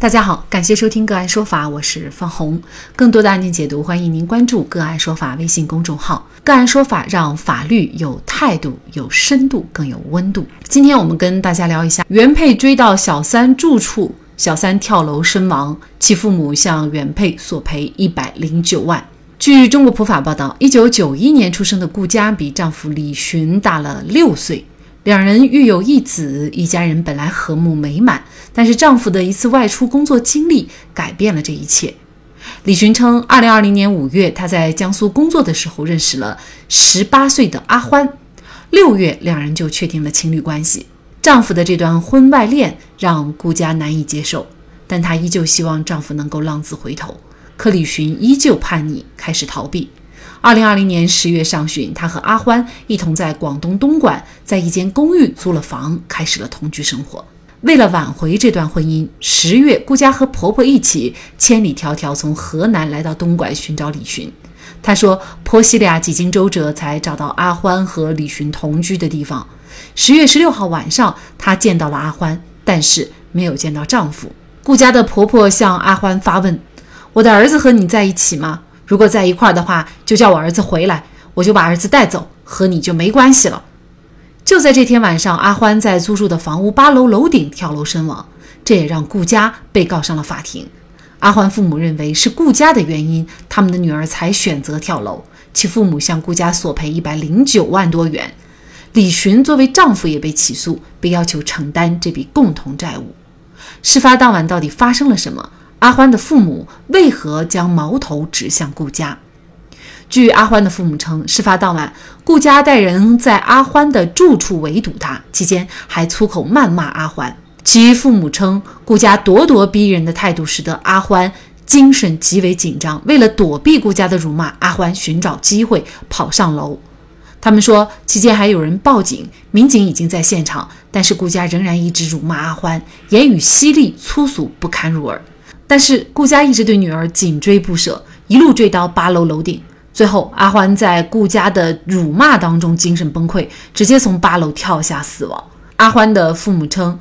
大家好，感谢收听个案说法，我是方红。更多的案件解读，欢迎您关注个案说法微信公众号。个案说法让法律有态度、有深度、更有温度。今天我们跟大家聊一下，原配追到小三住处，小三跳楼身亡，其父母向原配索赔一百零九万。据中国普法报道，一九九一年出生的顾佳比丈夫李寻大了六岁。两人育有一子，一家人本来和睦美满，但是丈夫的一次外出工作经历改变了这一切。李寻称，二零二零年五月，他在江苏工作的时候认识了十八岁的阿欢，六月两人就确定了情侣关系。丈夫的这段婚外恋让顾佳难以接受，但她依旧希望丈夫能够浪子回头。可李寻依旧叛逆，开始逃避。二零二零年十月上旬，她和阿欢一同在广东东莞，在一间公寓租了房，开始了同居生活。为了挽回这段婚姻，十月顾佳和婆婆一起千里迢迢从河南来到东莞寻找李寻。她说：“婆媳俩几经周折，才找到阿欢和李寻同居的地方。十月十六号晚上，她见到了阿欢，但是没有见到丈夫。顾佳的婆婆向阿欢发问：‘我的儿子和你在一起吗？’”如果在一块儿的话，就叫我儿子回来，我就把儿子带走，和你就没关系了。就在这天晚上，阿欢在租住的房屋八楼楼顶跳楼身亡，这也让顾家被告上了法庭。阿欢父母认为是顾家的原因，他们的女儿才选择跳楼，其父母向顾家索赔一百零九万多元。李寻作为丈夫也被起诉，被要求承担这笔共同债务。事发当晚到底发生了什么？阿欢的父母为何将矛头指向顾家？据阿欢的父母称，事发当晚，顾家带人在阿欢的住处围堵他，期间还粗口谩骂阿欢。其父母称，顾家咄咄逼人的态度使得阿欢精神极为紧张。为了躲避顾家的辱骂，阿欢寻找机会跑上楼。他们说，期间还有人报警，民警已经在现场，但是顾家仍然一直辱骂阿欢，言语犀利粗俗，不堪入耳。但是顾家一直对女儿紧追不舍，一路追到八楼楼顶。最后，阿欢在顾家的辱骂当中精神崩溃，直接从八楼跳下死亡。阿欢的父母称，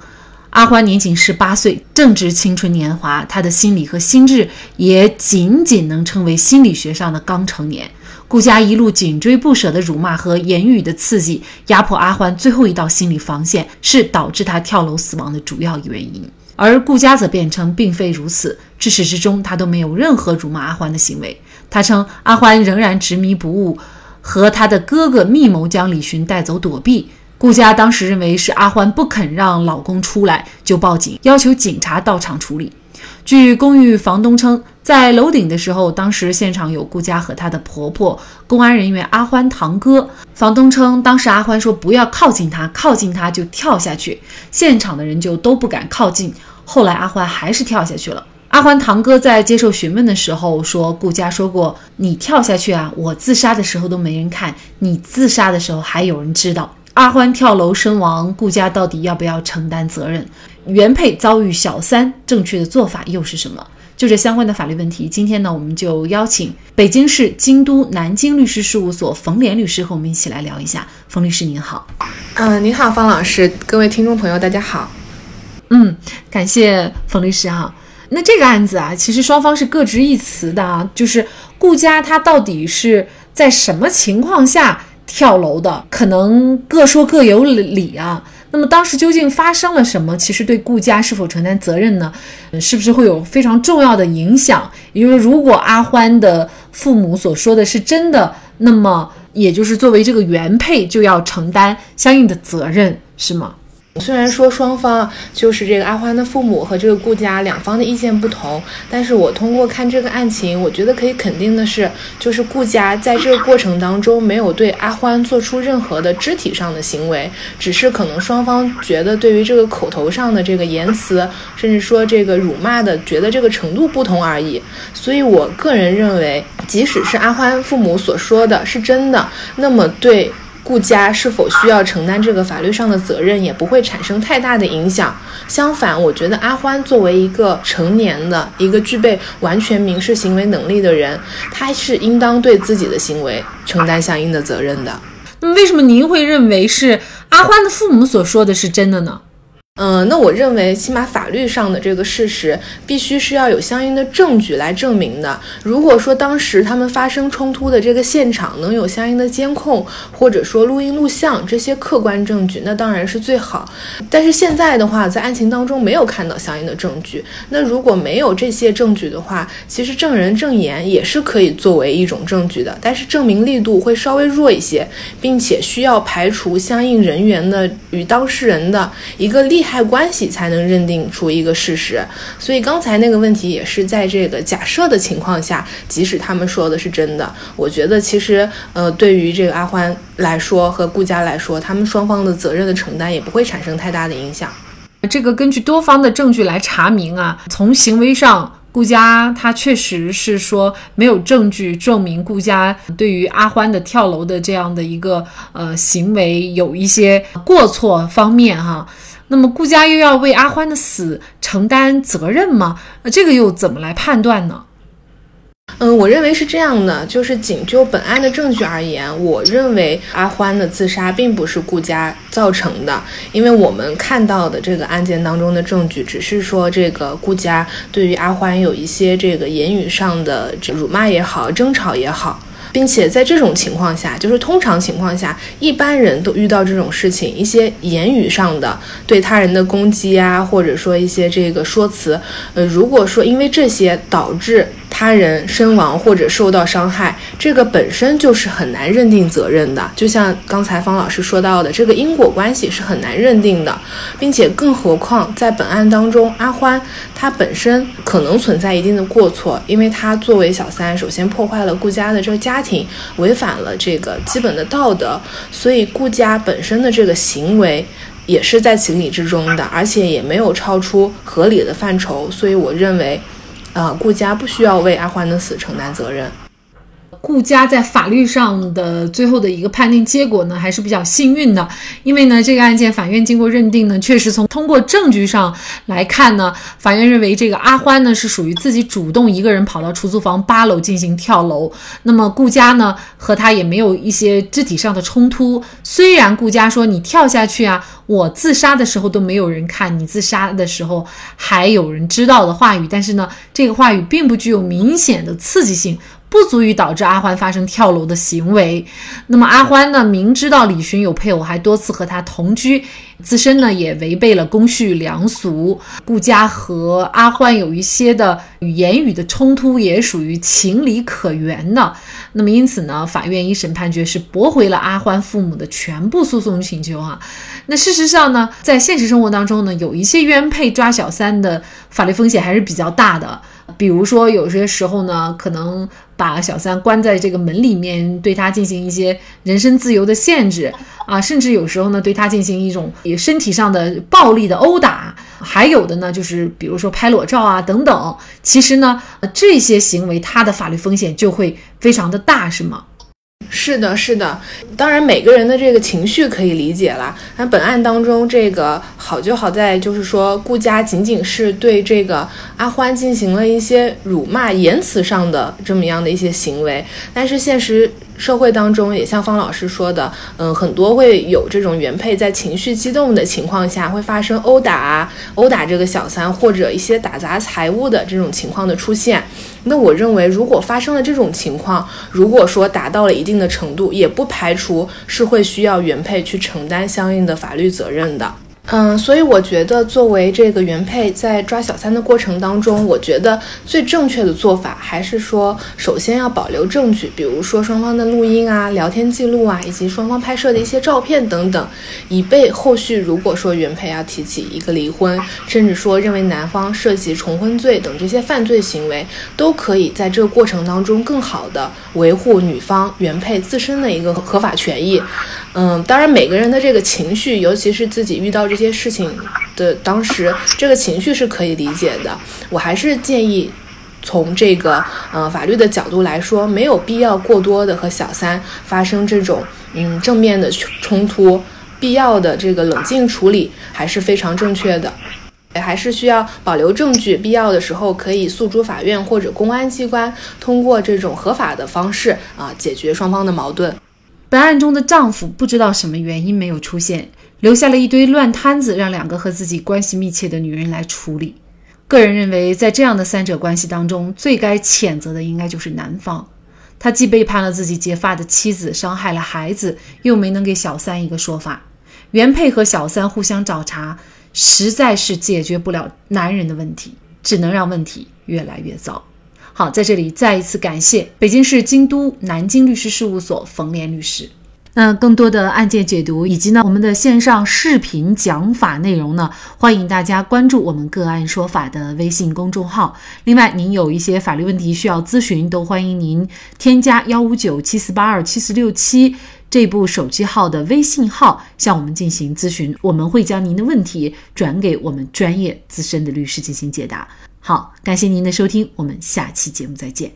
阿欢年仅十八岁，正值青春年华，他的心理和心智也仅仅能称为心理学上的刚成年。顾家一路紧追不舍的辱骂和言语的刺激，压迫阿欢最后一道心理防线，是导致他跳楼死亡的主要原因。而顾佳则辩称并非如此，至始至终她都没有任何辱骂阿欢的行为。她称阿欢仍然执迷不悟，和她的哥哥密谋将李寻带走躲避。顾佳当时认为是阿欢不肯让老公出来，就报警要求警察到场处理。据公寓房东称，在楼顶的时候，当时现场有顾家和她的婆婆、公安人员、阿欢堂哥。房东称，当时阿欢说不要靠近他，靠近他就跳下去，现场的人就都不敢靠近。后来阿欢还是跳下去了。阿欢堂哥在接受询问的时候说，顾家说过，你跳下去啊，我自杀的时候都没人看，你自杀的时候还有人知道。阿欢跳楼身亡，顾家到底要不要承担责任？原配遭遇小三，正确的做法又是什么？就这相关的法律问题，今天呢，我们就邀请北京市京都南京律师事务所冯莲律师和我们一起来聊一下。冯律师您好，嗯，您好，方老师，各位听众朋友，大家好。嗯，感谢冯律师哈。那这个案子啊，其实双方是各执一词的啊，就是顾家他到底是在什么情况下？跳楼的可能各说各有理啊。那么当时究竟发生了什么？其实对顾家是否承担责任呢？是不是会有非常重要的影响？也就是如果阿欢的父母所说的是真的，那么也就是作为这个原配就要承担相应的责任，是吗？虽然说双方就是这个阿欢的父母和这个顾家两方的意见不同，但是我通过看这个案情，我觉得可以肯定的是，就是顾家在这个过程当中没有对阿欢做出任何的肢体上的行为，只是可能双方觉得对于这个口头上的这个言辞，甚至说这个辱骂的，觉得这个程度不同而已。所以我个人认为，即使是阿欢父母所说的是真的，那么对。顾家是否需要承担这个法律上的责任，也不会产生太大的影响。相反，我觉得阿欢作为一个成年的、一个具备完全民事行为能力的人，他是应当对自己的行为承担相应的责任的。那么，为什么您会认为是阿欢的父母所说的是真的呢？嗯，那我认为，起码法律上的这个事实，必须是要有相应的证据来证明的。如果说当时他们发生冲突的这个现场能有相应的监控，或者说录音录像这些客观证据，那当然是最好。但是现在的话，在案情当中没有看到相应的证据。那如果没有这些证据的话，其实证人证言也是可以作为一种证据的，但是证明力度会稍微弱一些，并且需要排除相应人员的与当事人的一个利害。害关系才能认定出一个事实，所以刚才那个问题也是在这个假设的情况下，即使他们说的是真的，我觉得其实呃，对于这个阿欢来说和顾家来说，他们双方的责任的承担也不会产生太大的影响。这个根据多方的证据来查明啊，从行为上，顾家他确实是说没有证据证明顾家对于阿欢的跳楼的这样的一个呃行为有一些过错方面哈。那么顾家又要为阿欢的死承担责任吗？那这个又怎么来判断呢？嗯，我认为是这样的，就是仅就本案的证据而言，我认为阿欢的自杀并不是顾家造成的，因为我们看到的这个案件当中的证据，只是说这个顾家对于阿欢有一些这个言语上的辱骂也好，争吵也好。并且在这种情况下，就是通常情况下，一般人都遇到这种事情，一些言语上的对他人的攻击啊，或者说一些这个说辞，呃，如果说因为这些导致。他人身亡或者受到伤害，这个本身就是很难认定责任的。就像刚才方老师说到的，这个因果关系是很难认定的，并且更何况在本案当中，阿欢他本身可能存在一定的过错，因为他作为小三，首先破坏了顾家的这个家庭，违反了这个基本的道德，所以顾家本身的这个行为也是在情理之中的，而且也没有超出合理的范畴，所以我认为。啊，顾家不需要为阿欢的死承担责任。顾家在法律上的最后的一个判定结果呢，还是比较幸运的，因为呢，这个案件法院经过认定呢，确实从通过证据上来看呢，法院认为这个阿欢呢是属于自己主动一个人跑到出租房八楼进行跳楼。那么顾家呢和他也没有一些肢体上的冲突。虽然顾家说你跳下去啊，我自杀的时候都没有人看，你自杀的时候还有人知道的话语，但是呢，这个话语并不具有明显的刺激性。不足以导致阿欢发生跳楼的行为。那么阿欢呢？明知道李寻有配偶，还多次和他同居，自身呢也违背了公序良俗。顾家和阿欢有一些的言语的冲突，也属于情理可原的。那么因此呢，法院一审判决是驳回了阿欢父母的全部诉讼请求啊。那事实上呢，在现实生活当中呢，有一些原配抓小三的法律风险还是比较大的。比如说，有些时候呢，可能把小三关在这个门里面，对他进行一些人身自由的限制啊，甚至有时候呢，对他进行一种身体上的暴力的殴打，还有的呢，就是比如说拍裸照啊等等。其实呢，这些行为它的法律风险就会非常的大，是吗？是的，是的，当然每个人的这个情绪可以理解了。那本案当中，这个好就好在就是说，顾家仅仅是对这个阿欢进行了一些辱骂、言辞上的这么样的一些行为，但是现实。社会当中也像方老师说的，嗯，很多会有这种原配在情绪激动的情况下会发生殴打、殴打这个小三或者一些打砸财物的这种情况的出现。那我认为，如果发生了这种情况，如果说达到了一定的程度，也不排除是会需要原配去承担相应的法律责任的。嗯，所以我觉得，作为这个原配在抓小三的过程当中，我觉得最正确的做法还是说，首先要保留证据，比如说双方的录音啊、聊天记录啊，以及双方拍摄的一些照片等等，以备后续如果说原配要提起一个离婚，甚至说认为男方涉及重婚罪等这些犯罪行为，都可以在这个过程当中更好的维护女方原配自身的一个合法权益。嗯，当然每个人的这个情绪，尤其是自己遇到这些事情的当时，这个情绪是可以理解的。我还是建议，从这个呃法律的角度来说，没有必要过多的和小三发生这种嗯正面的冲突，必要的这个冷静处理还是非常正确的。还是需要保留证据，必要的时候可以诉诸法院或者公安机关，通过这种合法的方式啊解决双方的矛盾。本案中的丈夫不知道什么原因没有出现，留下了一堆乱摊子，让两个和自己关系密切的女人来处理。个人认为，在这样的三者关系当中，最该谴责的应该就是男方。他既背叛了自己结发的妻子，伤害了孩子，又没能给小三一个说法。原配和小三互相找茬，实在是解决不了男人的问题，只能让问题越来越糟。好，在这里再一次感谢北京市京都南京律师事务所冯莲律师。那更多的案件解读以及呢我们的线上视频讲法内容呢，欢迎大家关注我们个案说法的微信公众号。另外，您有一些法律问题需要咨询，都欢迎您添加幺五九七四八二七四六七这部手机号的微信号向我们进行咨询，我们会将您的问题转给我们专业资深的律师进行解答。好，感谢您的收听，我们下期节目再见。